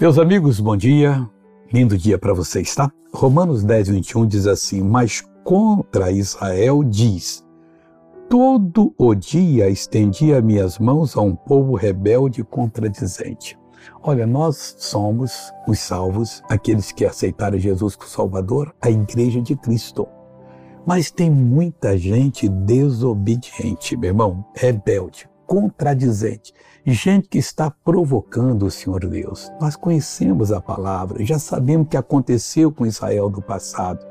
Meus amigos, bom dia. Lindo dia para vocês, tá? Romanos 10, 21 diz assim: Mas contra Israel diz: Todo o dia estendi as minhas mãos a um povo rebelde e contradizente. Olha, nós somos os salvos, aqueles que aceitaram Jesus como Salvador, a igreja de Cristo. Mas tem muita gente desobediente, meu irmão, rebelde, contradizente, gente que está provocando o Senhor Deus. Nós conhecemos a palavra, já sabemos o que aconteceu com Israel no passado.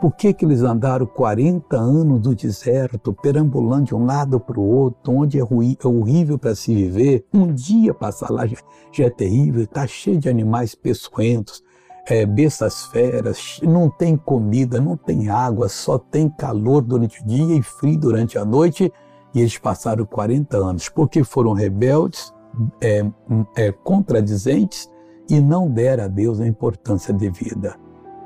Por que, que eles andaram 40 anos no deserto, perambulando de um lado para o outro, onde é, é horrível para se viver? Um dia passar lá já, já é terrível, está cheio de animais peçonhentos, é, bestas feras, não tem comida, não tem água, só tem calor durante o dia e frio durante a noite. E eles passaram 40 anos porque foram rebeldes, é, é, contradizentes e não deram a Deus a importância devida.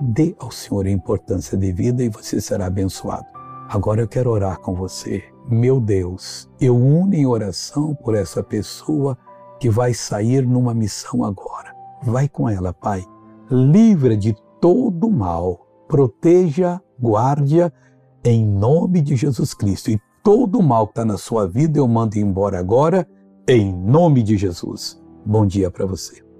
Dê ao Senhor a importância devida e você será abençoado. Agora eu quero orar com você. Meu Deus, eu uno em oração por essa pessoa que vai sair numa missão agora. Vai com ela, Pai. Livra de todo mal. Proteja, guarde-a em nome de Jesus Cristo. E todo mal que está na sua vida eu mando embora agora, em nome de Jesus. Bom dia para você.